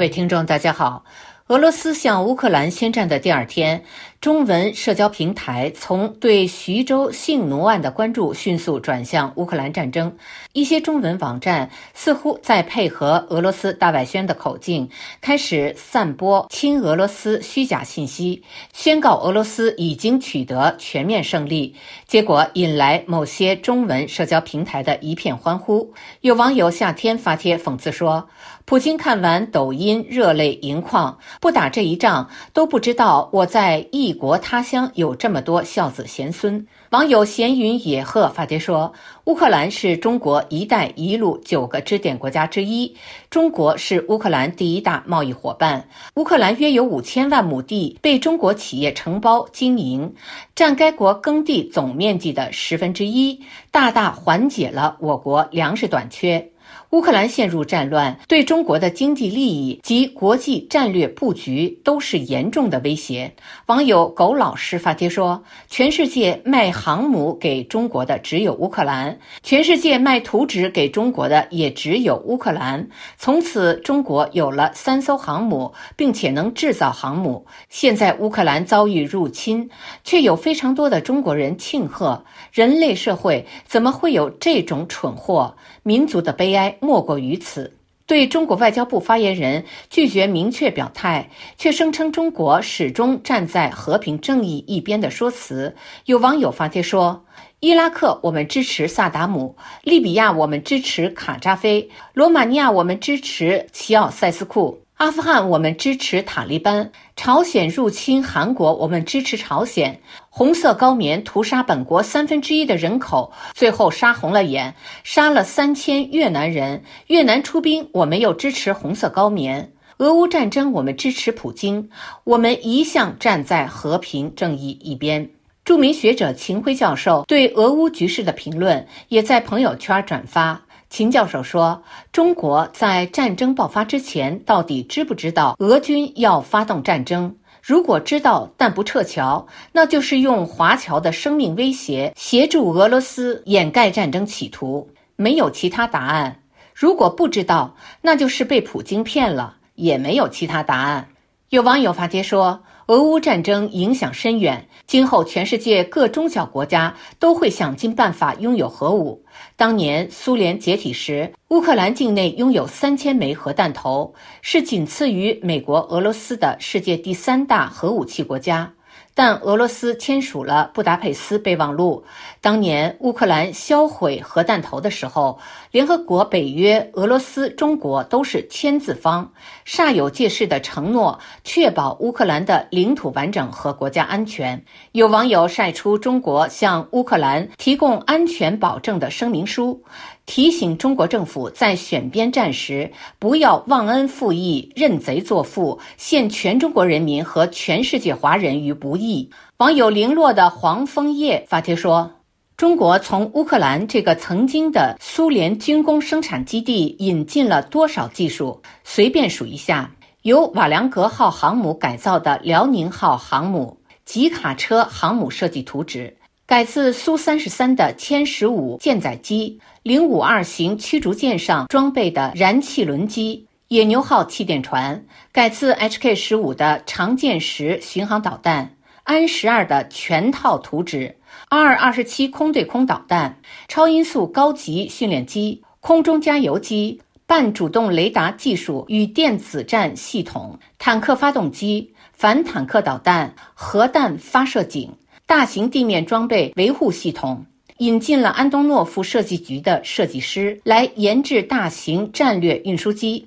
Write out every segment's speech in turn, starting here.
各位听众，大家好。俄罗斯向乌克兰宣战的第二天，中文社交平台从对徐州性奴案的关注迅速转向乌克兰战争。一些中文网站似乎在配合俄罗斯大外宣的口径，开始散播亲俄罗斯虚假信息，宣告俄罗斯已经取得全面胜利。结果引来某些中文社交平台的一片欢呼。有网友夏天发帖讽刺说。普京看完抖音热泪盈眶，不打这一仗都不知道我在异国他乡有这么多孝子贤孙。网友闲云野鹤发帖说：“乌克兰是中国‘一带一路’九个支点国家之一，中国是乌克兰第一大贸易伙伴。乌克兰约有五千万亩地被中国企业承包经营，占该国耕地总面积的十分之一，大大缓解了我国粮食短缺。”乌克兰陷入战乱，对中国的经济利益及国际战略布局都是严重的威胁。网友狗老师发帖说：“全世界卖航母给中国的只有乌克兰，全世界卖图纸给中国的也只有乌克兰。从此，中国有了三艘航母，并且能制造航母。现在乌克兰遭遇入侵，却有非常多的中国人庆贺。人类社会怎么会有这种蠢货？民族的悲哀。”莫过于此。对中国外交部发言人拒绝明确表态，却声称中国始终站在和平正义一边的说辞，有网友发帖说：“伊拉克我们支持萨达姆，利比亚我们支持卡扎菲，罗马尼亚我们支持齐奥塞斯库。”阿富汗，我们支持塔利班；朝鲜入侵韩国，我们支持朝鲜。红色高棉屠杀本国三分之一的人口，最后杀红了眼，杀了三千越南人。越南出兵，我们又支持红色高棉。俄乌战争，我们支持普京。我们一向站在和平正义一边。著名学者秦晖教授对俄乌局势的评论，也在朋友圈转发。秦教授说：“中国在战争爆发之前，到底知不知道俄军要发动战争？如果知道但不撤侨，那就是用华侨的生命威胁协助俄罗斯掩盖战争企图，没有其他答案。如果不知道，那就是被普京骗了，也没有其他答案。”有网友发帖说。俄乌战争影响深远，今后全世界各中小国家都会想尽办法拥有核武。当年苏联解体时，乌克兰境内拥有三千枚核弹头，是仅次于美国、俄罗斯的世界第三大核武器国家。但俄罗斯签署了布达佩斯备忘录。当年乌克兰销毁核弹头的时候，联合国、北约、俄罗斯、中国都是签字方，煞有介事的承诺确保乌克兰的领土完整和国家安全。有网友晒出中国向乌克兰提供安全保证的声明书。提醒中国政府在选边站时不要忘恩负义、认贼作父，陷全中国人民和全世界华人于不义。网友零落的黄枫叶发帖说：“中国从乌克兰这个曾经的苏联军工生产基地引进了多少技术？随便数一下：由瓦良格号航母改造的辽宁号航母、吉卡车航母设计图纸。”改自苏三十三的歼十五舰载机，零五二型驱逐舰上装备的燃气轮机，野牛号气垫船，改自 HK 十五的长剑十巡航导弹，安十二的全套图纸，R 二十七空对空导弹，超音速高级训练机，空中加油机，半主动雷达技术与电子战系统，坦克发动机，反坦克导弹，核弹发射井。大型地面装备维护系统引进了安东诺夫设计局的设计师来研制大型战略运输机。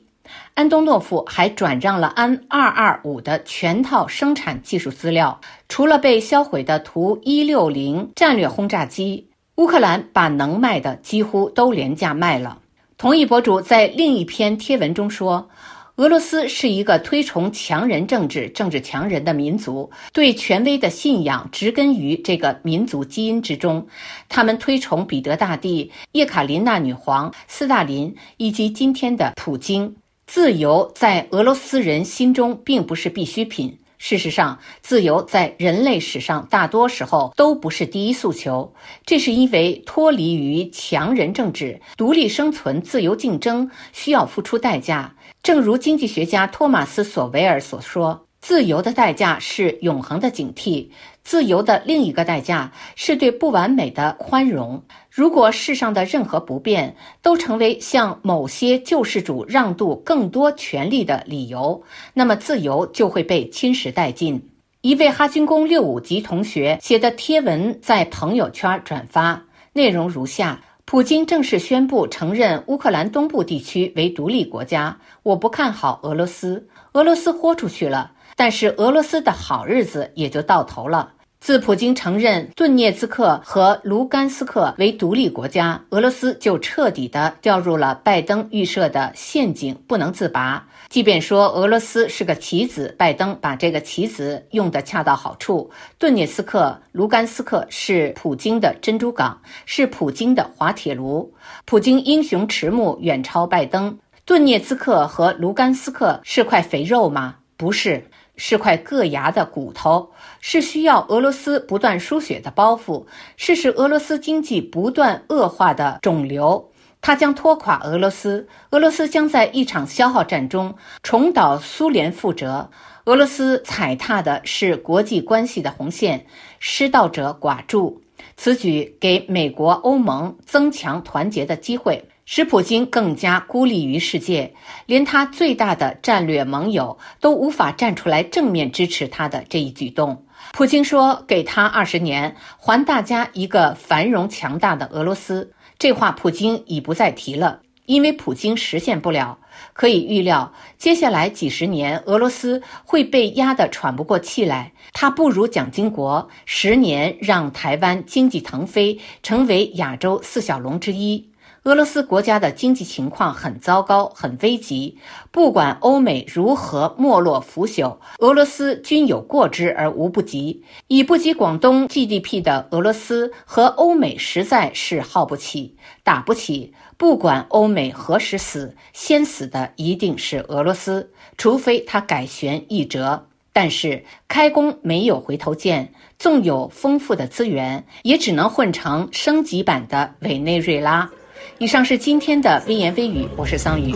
安东诺夫还转让了安二二五的全套生产技术资料。除了被销毁的图一六零战略轰炸机，乌克兰把能卖的几乎都廉价卖了。同一博主在另一篇贴文中说。俄罗斯是一个推崇强人政治、政治强人的民族，对权威的信仰植根于这个民族基因之中。他们推崇彼得大帝、叶卡琳娜女皇、斯大林以及今天的普京。自由在俄罗斯人心中并不是必需品。事实上，自由在人类史上大多时候都不是第一诉求。这是因为脱离于强人政治、独立生存、自由竞争需要付出代价。正如经济学家托马斯·索维尔所说：“自由的代价是永恒的警惕，自由的另一个代价是对不完美的宽容。如果世上的任何不便都成为向某些救世主让渡更多权利的理由，那么自由就会被侵蚀殆尽。”一位哈军工六五级同学写的贴文在朋友圈转发，内容如下：普京正式宣布承认乌克兰东部地区为独立国家。我不看好俄罗斯，俄罗斯豁出去了，但是俄罗斯的好日子也就到头了。自普京承认顿涅茨克和卢甘斯克为独立国家，俄罗斯就彻底的掉入了拜登预设的陷阱，不能自拔。即便说俄罗斯是个棋子，拜登把这个棋子用得恰到好处。顿涅茨克、卢甘斯克是普京的珍珠港，是普京的滑铁卢。普京英雄迟暮，远超拜登。顿涅茨克和卢甘斯克是块肥肉吗？不是。是块硌牙的骨头，是需要俄罗斯不断输血的包袱，是使俄罗斯经济不断恶化的肿瘤。它将拖垮俄罗斯，俄罗斯将在一场消耗战中重蹈苏联覆辙。俄罗斯踩踏的是国际关系的红线，失道者寡助。此举给美国、欧盟增强团结的机会。使普京更加孤立于世界，连他最大的战略盟友都无法站出来正面支持他的这一举动。普京说：“给他二十年，还大家一个繁荣强大的俄罗斯。”这话普京已不再提了，因为普京实现不了。可以预料，接下来几十年，俄罗斯会被压得喘不过气来。他不如蒋经国，十年让台湾经济腾飞，成为亚洲四小龙之一。俄罗斯国家的经济情况很糟糕，很危急。不管欧美如何没落腐朽，俄罗斯均有过之而无不及。以不及广东 GDP 的俄罗斯和欧美实在是耗不起、打不起。不管欧美何时死，先死的一定是俄罗斯，除非他改弦易辙。但是开弓没有回头箭，纵有丰富的资源，也只能混成升级版的委内瑞拉。以上是今天的微言微语，我是桑榆。